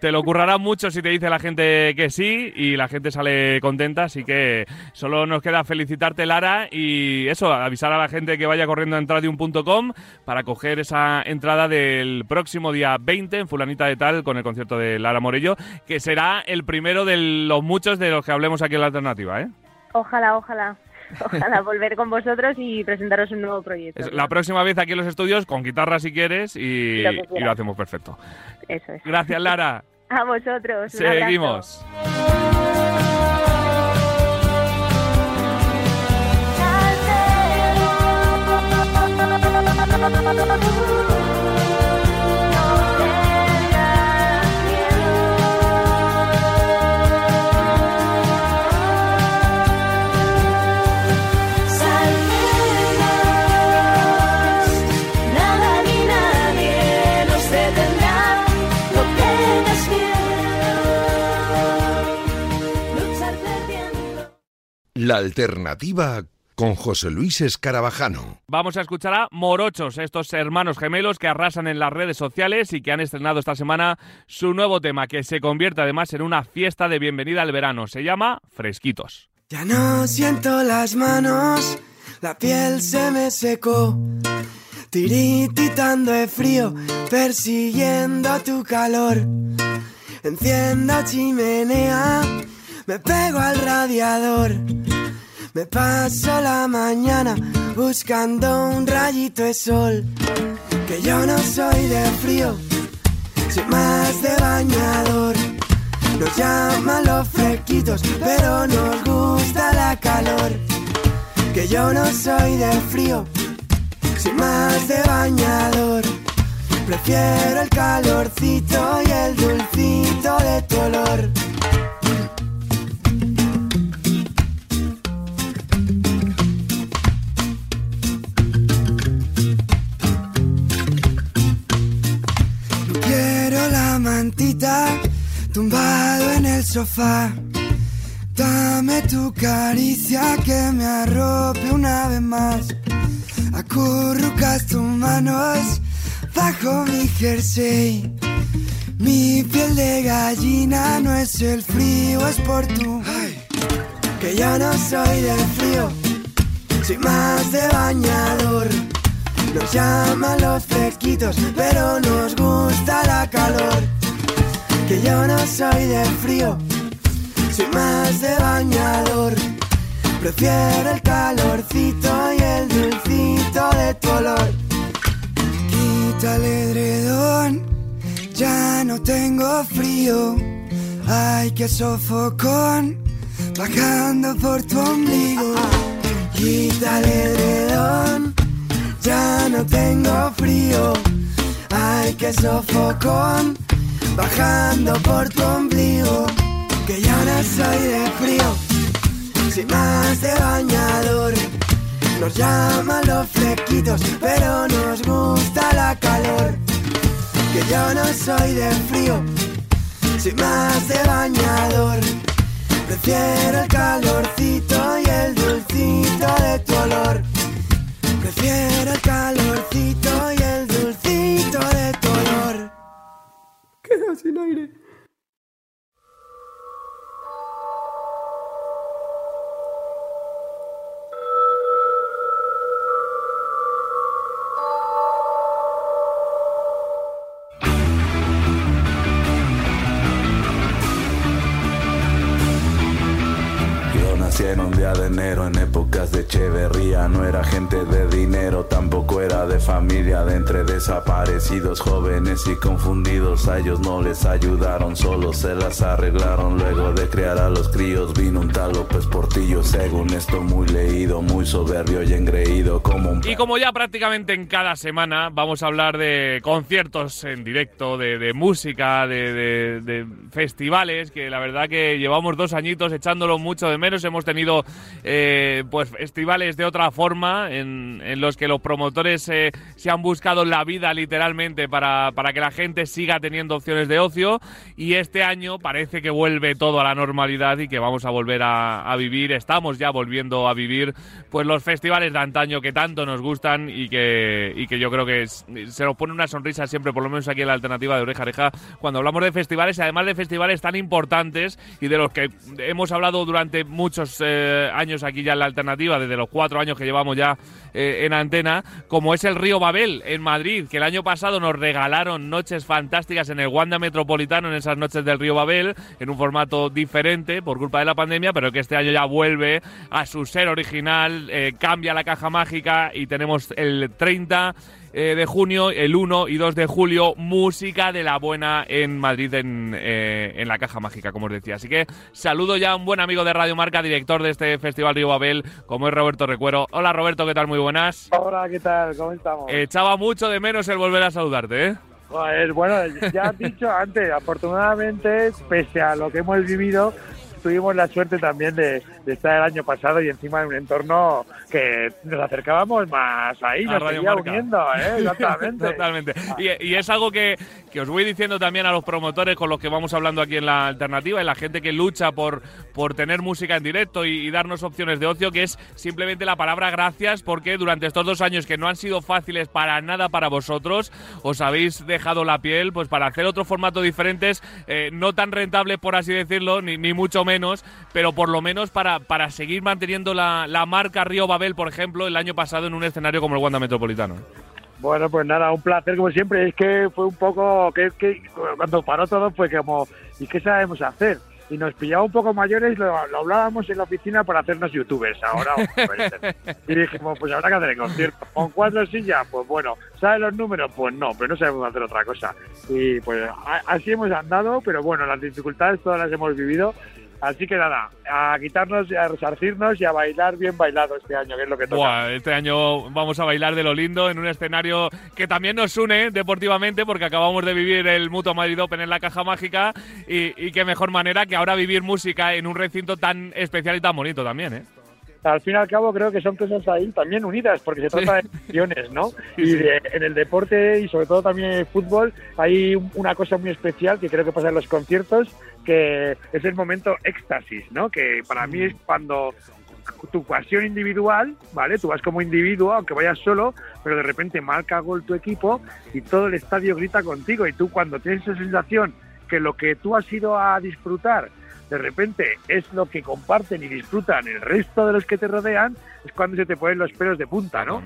te lo currará mucho si te dice la gente que sí y la gente sale contenta, así que solo nos queda felicitarte Lara y eso, avisar a la gente que vaya corriendo a entradium.com para coger esa entrada del próximo día 20 en Fulanita de Tal con el concierto de Lara Morello, que será el primero de los muchos de los que hablemos aquí en la alternativa, ¿eh? Ojalá, ojalá. Ojalá volver con vosotros y presentaros un nuevo proyecto. Es la próxima vez aquí en los estudios con guitarra si quieres y, Lo y hacemos perfecto. Eso es. Gracias Lara, A vosotros. un seguimos. Salvemos, La alternativa con José Luis Escarabajano. Vamos a escuchar a Morochos, estos hermanos gemelos que arrasan en las redes sociales y que han estrenado esta semana su nuevo tema, que se convierte además en una fiesta de bienvenida al verano. Se llama Fresquitos. Ya no siento las manos, la piel se me secó. Tirititando de frío, persiguiendo tu calor. Enciendo chimenea, me pego al radiador. Me paso la mañana buscando un rayito de sol. Que yo no soy de frío, soy más de bañador. Nos llaman los fresquitos, pero nos gusta la calor. Que yo no soy de frío, soy más de bañador. Prefiero el calorcito y el dulcito de tu olor. Sofá. Dame tu caricia que me arrope una vez más. Acurrucas tus manos bajo mi jersey. Mi piel de gallina no es el frío, es por tu. Que yo no soy de frío, soy más de bañador. Nos llaman los fresquitos, pero nos gusta la calor. Que yo no soy de frío, soy más de bañador. Prefiero el calorcito y el dulcito de tu olor. Quita el edredón, ya no tengo frío. Ay, qué sofocón, bajando por tu ombligo. Quita el edredón, ya no tengo frío. Ay, qué sofocón, bajando por tu ombligo. Que ya no soy de frío, soy más de bañador. Nos llaman los fresquitos, pero nos gusta la calor. Que yo no soy de frío, soy más de bañador. Prefiero el calorcito y el dulcito de tu olor. Prefiero el calorcito y el dulcito de tu olor. Queda sin aire. Enero en De Echeverría no era gente de dinero, tampoco era de familia, de entre desaparecidos, jóvenes y confundidos. A ellos no les ayudaron, solo se las arreglaron. Luego de crear a los críos, vino un tal López Portillo, según esto muy leído, muy soberbio y engreído, como un Y como ya prácticamente en cada semana vamos a hablar de conciertos en directo, de, de música, de, de- de festivales, que la verdad que llevamos dos añitos echándolo mucho de menos. Hemos tenido eh, pues festivales de otra forma en, en los que los promotores eh, se han buscado la vida literalmente para, para que la gente siga teniendo opciones de ocio. Y este año parece que vuelve todo a la normalidad y que vamos a volver a, a vivir, estamos ya volviendo a vivir pues los festivales de antaño que tanto nos gustan y que, y que yo creo que es- se nos pone una sonrisa siempre, por lo menos aquí en la alternativa de Oreja Oreja, cuando hablamos de festivales además de festivales tan importantes y de los que hemos hablado durante muchos eh, años aquí ya en la alternativa, desde los cuatro años que llevamos ya eh, en antena, como es el Río Babel en Madrid, que el año pasado nos regalaron noches fantásticas en el Wanda Metropolitano, en esas noches del Río Babel, en un formato diferente por culpa de la pandemia, pero que este año ya vuelve a su ser original, eh, cambia la caja mágica y tenemos el 30 eh, de junio, el 1 y 2 de julio, música de la buena en Madrid en, eh, en la caja mágica, como os decía. Así que saludo ya a un buen amigo de Radio Marca, director de este Festival Río Babel, como es Roberto Recuero. Hola Roberto, ¿qué tal? Muy buenas. Hola, ¿qué tal? ¿Cómo estamos? Echaba mucho de menos el volver a saludarte, ¿eh? Joder, bueno, ya has dicho antes, afortunadamente, pese a lo que hemos vivido, tuvimos la suerte también de, de estar el año pasado y encima en un entorno que nos acercábamos más ahí, A nos seguía uniendo, ¿eh? Exactamente. Totalmente. Y, y es algo que, que os voy diciendo también a los promotores con los que vamos hablando aquí en la alternativa y la gente que lucha por, por tener música en directo y, y darnos opciones de ocio, que es simplemente la palabra gracias, porque durante estos dos años que no han sido fáciles para nada para vosotros, os habéis dejado la piel pues para hacer otros formatos diferentes, eh, no tan rentables por así decirlo, ni, ni mucho menos, pero por lo menos para, para seguir manteniendo la, la marca Río Babel, por ejemplo, el año pasado en un escenario como el Wanda Metropolitano. Bueno, pues nada, un placer como siempre. Es que fue un poco que, cuando paró todo fue como, ¿y qué sabemos hacer? Y nos pillaba un poco mayores, lo, hablábamos en la oficina para hacernos youtubers ahora. y dijimos, pues habrá que hacer el concierto. Con cuatro sillas, pues bueno. ¿Sabes los números? Pues no, pero no sabemos hacer otra cosa. Y pues así hemos andado, pero bueno, las dificultades todas las hemos vivido. Así que nada, a quitarnos a resarcirnos y a bailar bien bailado este año, que es lo que toca. Buah, este año vamos a bailar de lo lindo en un escenario que también nos une deportivamente porque acabamos de vivir el Mutuo Madrid Open en la Caja Mágica y, y qué mejor manera que ahora vivir música en un recinto tan especial y tan bonito también, ¿eh? Al fin y al cabo creo que son cosas ahí también unidas, porque se trata de emociones, ¿no? Y de- en el deporte y sobre todo también en el fútbol hay un- una cosa muy especial que creo que pasa en los conciertos, que es el momento éxtasis, ¿no? Que para mí es cuando tu pasión individual, ¿vale? Tú vas como individuo, aunque vayas solo, pero de repente marca gol tu equipo y todo el estadio grita contigo y tú cuando tienes esa sensación que lo que tú has ido a disfrutar de repente es lo que comparten y disfrutan el resto de los que te rodean, es cuando se te ponen los pelos de punta, ¿no?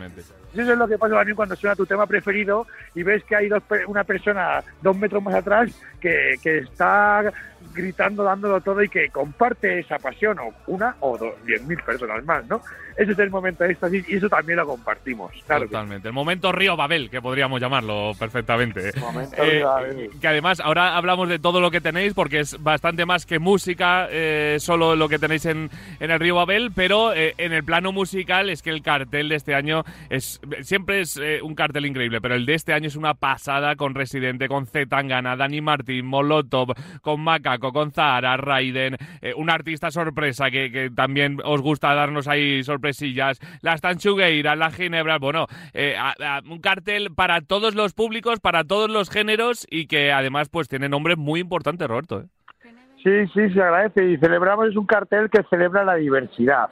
Eso es lo que pasa también cuando suena tu tema preferido y ves que hay dos, una persona dos metros más atrás que, que está gritando, dándolo todo y que comparte esa pasión, o una o dos, diez mil personas más, ¿no? Ese es el momento de éxtasis y eso también lo compartimos, claro. que. Totalmente. El momento Río Babel, que podríamos llamarlo perfectamente. Momento Eh, Río Babel. que además ahora hablamos de todo lo que tenéis porque es bastante más que música, eh, solo lo que tenéis en, en el Río Babel, pero eh, en el plano musical es que el cartel de este año es siempre es eh, un cartel increíble, pero el de este año es una pasada con Residente, con Z Tangana, Dani Martín, Molotov, con Macaco, con Zahara, Raiden, eh, un artista sorpresa que, también os gusta darnos ahí sorpresillas, las Tanchugueiras, las Ginebras, bueno, eh, un cartel para todos los públicos, para todos los géneros y que además pues tiene nombres muy importantes, Roberto. ¿eh? Sí, sí, se agradece. Y celebramos es un cartel que celebra la diversidad,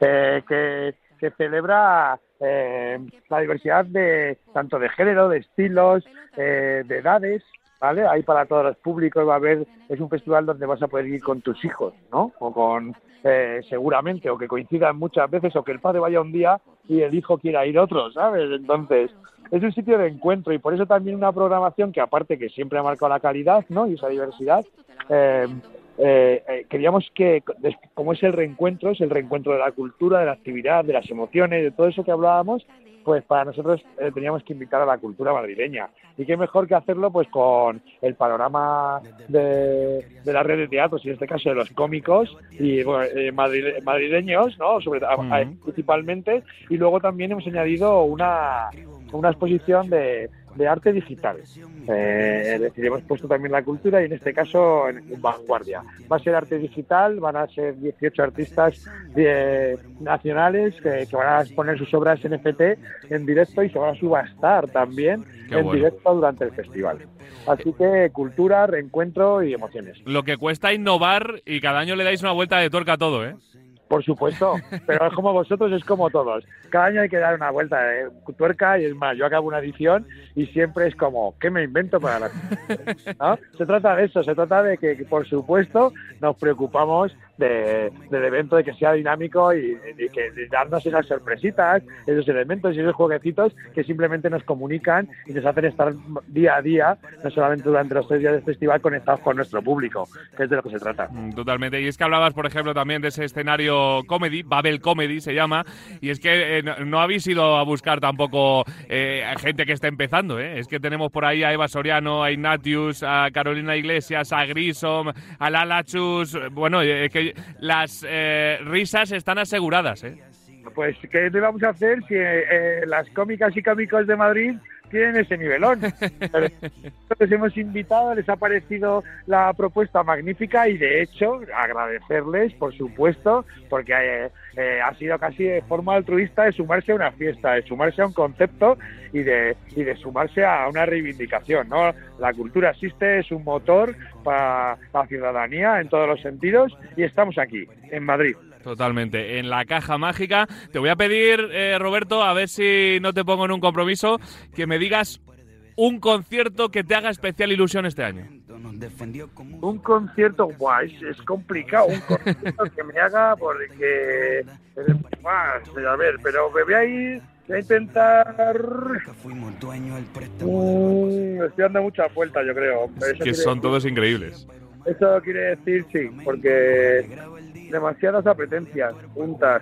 eh, que, que celebra eh, la diversidad de tanto de género, de estilos, eh, de edades, ¿vale? Ahí para todos los públicos va a haber, es un festival donde vas a poder ir con tus hijos, ¿no? O con, eh, seguramente, o que coincidan muchas veces, o que el padre vaya un día y el hijo quiera ir otro, ¿sabes? Entonces, es un sitio de encuentro y por eso también una programación que aparte que siempre ha marcado la calidad, ¿no? Y esa diversidad, eh, eh, eh, queríamos que, como es el reencuentro, es el reencuentro de la cultura, de la actividad, de las emociones, de todo eso que hablábamos, pues para nosotros eh, teníamos que invitar a la cultura madrileña. Y qué mejor que hacerlo pues con el panorama de, de la red de teatros, y en este caso de los cómicos y bueno, eh, madrile- madrileños, ¿no? Sobre, a- principalmente. Y luego también hemos añadido una, una exposición de, de arte digital. Eh, es decir, hemos puesto también la cultura y en este caso en, en vanguardia. Va a ser arte digital, van a ser 18 artistas de- nacionales que, que van a exponer sus obras NFT en directo y se van a subastar también Qué en bueno. directo durante el festival. Así que cultura, reencuentro y emociones. Lo que cuesta innovar y cada año le dais una vuelta de tuerca a todo, ¿eh? Por supuesto, pero es como vosotros, es como todos. Cada año hay que dar una vuelta de tuerca y es más, yo acabo una edición y siempre es como, ¿qué me invento para la... ¿No? Se trata de eso, se trata de que, por supuesto, nos preocupamos de- del evento, de que sea dinámico y, de darnos esas sorpresitas, esos elementos y esos jueguecitos que simplemente nos comunican y nos hacen estar día a día, no solamente durante los tres días del festival, conectados con nuestro público, que es de lo que se trata. Mm, Totalmente. Y es que hablabas, por ejemplo, también de ese escenario comedy, Babel Comedy se llama, y es que eh, no, habéis ido a buscar tampoco eh, gente que esté empezando, ¿eh? Es que tenemos por ahí a Eva Soriano, a Ignatius, a Carolina Iglesias, a Grisom, a Lala Chus. Bueno, es que las risas están aseguradas. Pues, ¿qué le vamos a hacer si las cómicas y cómicos de Madrid tienen ese nivelón? Pero les hemos invitado, les ha parecido la propuesta magnífica y, de hecho, agradecerles, por supuesto, porque eh, eh, ha sido casi de forma altruista de sumarse a una fiesta, de sumarse a un concepto y de, y de sumarse a una reivindicación, ¿no? La cultura existe, es un motor para la ciudadanía en todos los sentidos y estamos aquí, en Madrid. Totalmente. En la caja mágica. Te voy a pedir, eh, Roberto, a ver si no te pongo en un compromiso, que me digas un concierto que te haga especial ilusión este año. Un concierto, guay, es, es complicado. Un concierto que me haga porque. Más, a ver, pero me voy a ir. Voy a intentar. Mm, estoy dando muchas vueltas, yo creo. Eso Que son decir- todos increíbles. Eso quiere decir sí, porque demasiadas apetencias juntas.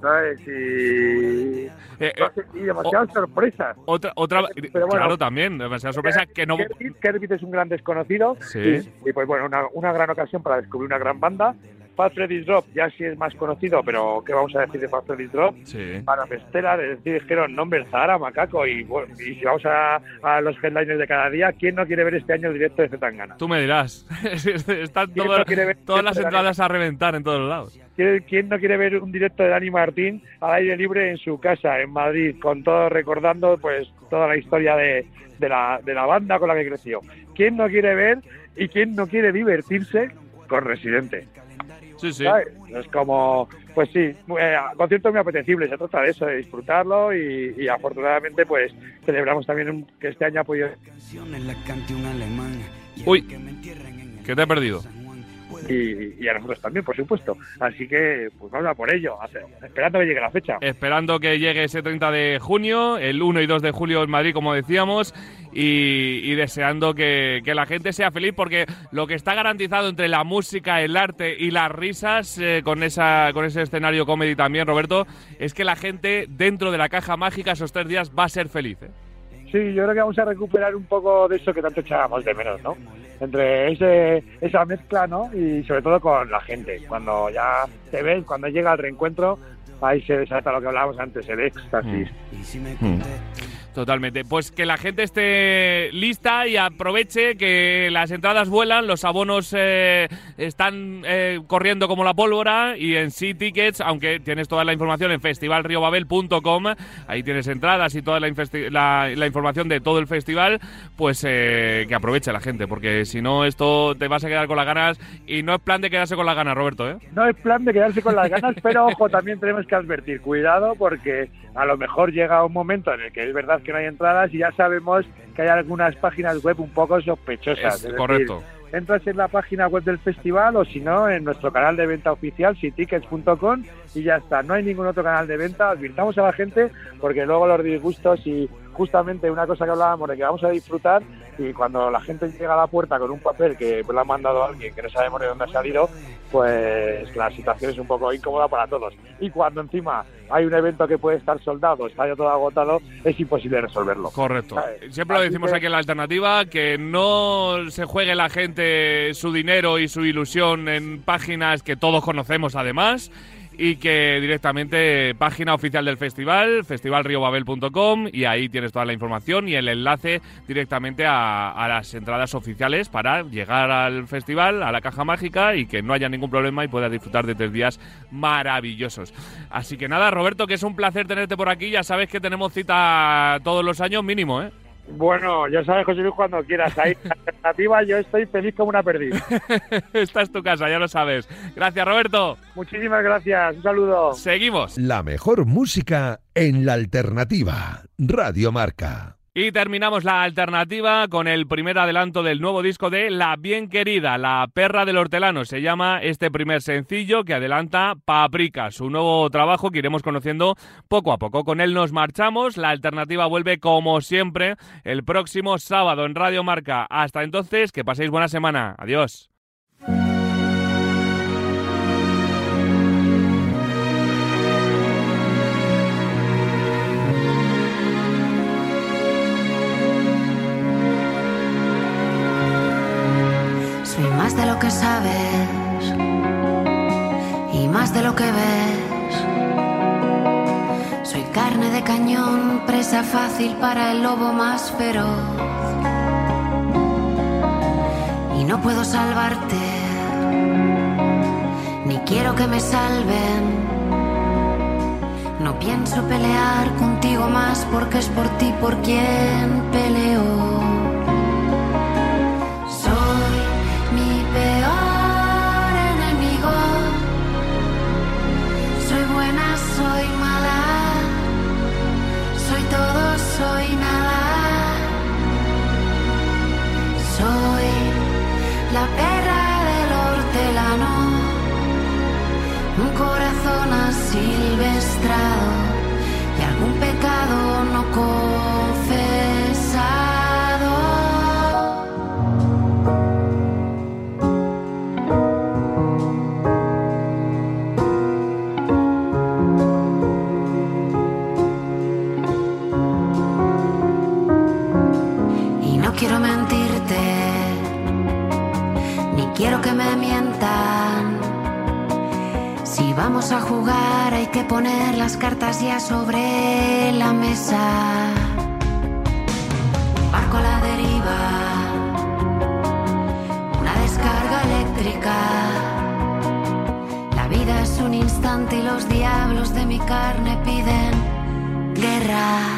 ¿Sabes? Y, Eh, y demasiadas sorpresas. Otra, otra, Pero bueno. claro, también, demasiada sorpresa que no. Kerbit es un gran desconocido Sí. y, y, pues bueno, una, una gran ocasión para descubrir una gran banda. Fat Freddy's Drop ya sí es más conocido, pero ¿qué vamos a decir de Fat Freddy's Drop? Sí. Para Pestelar, es decir, dijeron nombre Zahara, Macaco y, bueno, y si vamos a, a los headliners de cada día, ¿quién no quiere ver este año el directo de Zetangana? Tú me dirás. Están ¿Quién todas, no todas las entradas a reventar en todos lados. ¿Quién quién no quiere ver un directo de Dani Martín al aire libre en su casa, en Madrid, con todo recordando pues toda la historia de, de la, de la banda con la que creció? ¿Quién no quiere ver y quién no quiere divertirse con Residente? Sí, sí. ¿Sabes? Es como, pues sí, eh, concierto muy apetecible, se trata de eso, de disfrutarlo y, y afortunadamente pues celebramos también un- que este año ha podido Uy, ¿qué te he perdido? Y, y a nosotros también, por supuesto. Así que pues vamos a por ello, esperando que llegue la fecha. Esperando que llegue ese 30 de junio, el 1 y 2 de julio en Madrid, como decíamos, y, y deseando que, que la gente sea feliz, porque lo que está garantizado entre la música, el arte y las risas, eh, con, esa, con ese escenario comedy también, Roberto, es que la gente dentro de la caja mágica esos tres días va a ser feliz. ¿eh? Sí, yo creo que vamos a recuperar un poco de eso que tanto echábamos de menos, ¿no? Entre ese, esa mezcla, ¿no? Y sobre todo con la gente. Cuando ya te ves, cuando llega el reencuentro, ahí se desata lo que hablábamos antes, el éxtasis. Totalmente. Pues que la gente esté lista y aproveche que las entradas vuelan, los abonos eh, están eh, corriendo como la pólvora y en sí tickets, aunque tienes toda la información en festivalriobabel.com, ahí tienes entradas y toda la, la información de todo el festival, pues eh, que aproveche la gente, porque si no esto te vas a quedar con las ganas y no es plan de quedarse con las ganas, Roberto, ¿eh? No es plan de quedarse con las ganas, pero ojo, también tenemos que advertir, cuidado, porque a lo mejor llega un momento en el que es verdad que no hay entradas y ya sabemos que hay algunas páginas web un poco sospechosas. Es decir, correcto. entras en la página web del festival o si no, en nuestro canal de venta oficial, sitickets.com y ya está. No hay ningún otro canal de venta. Advirtamos a la gente porque luego los disgustos y justamente una cosa que hablábamos de que vamos a disfrutar, y cuando la gente llega a la puerta con un papel que pues, le ha mandado a alguien que no sabemos de dónde ha salido, pues la situación es un poco incómoda para todos. Y cuando encima hay un evento que puede estar soldado, está ya todo agotado, es imposible resolverlo. Correcto. ¿Sabes? Siempre lo Así decimos que- aquí en la alternativa, que no se juegue la gente su dinero y su ilusión en páginas que todos conocemos además y que directamente página oficial del festival, festivalriobabel.com y ahí tienes toda la información y el enlace directamente a, las entradas oficiales para llegar al festival, a la caja mágica y que no haya ningún problema y puedas disfrutar de tres días maravillosos. Así que nada, Roberto, que es un placer tenerte por aquí, ya sabes que tenemos cita todos los años mínimo, ¿eh? Bueno, ya sabes, José Luis, cuando quieras. Ahí, la alternativa, yo estoy feliz como una perdiz. Esta es tu casa, ya lo sabes. Gracias, Roberto. Muchísimas gracias. Un saludo. Seguimos. La mejor música en la alternativa. Radio Marca. Y terminamos la alternativa con el primer adelanto del nuevo disco de La Bien Querida, La Perra del Hortelano. Se llama este primer sencillo que adelanta Paprika, su nuevo trabajo que iremos conociendo poco a poco. Con él nos marchamos. La alternativa vuelve como siempre el próximo sábado en Radio Marca. Hasta entonces, que paséis buena semana. Adiós. Sabes y más de lo que ves. Soy carne de cañón, presa fácil para el lobo más feroz. Y no puedo salvarte, ni quiero que me salven. No pienso pelear contigo más porque es por ti por quien peleo. Si vamos a jugar hay que poner las cartas ya sobre la mesa. Barco a la deriva, una descarga eléctrica. La vida es un instante y los diablos de mi carne piden guerra.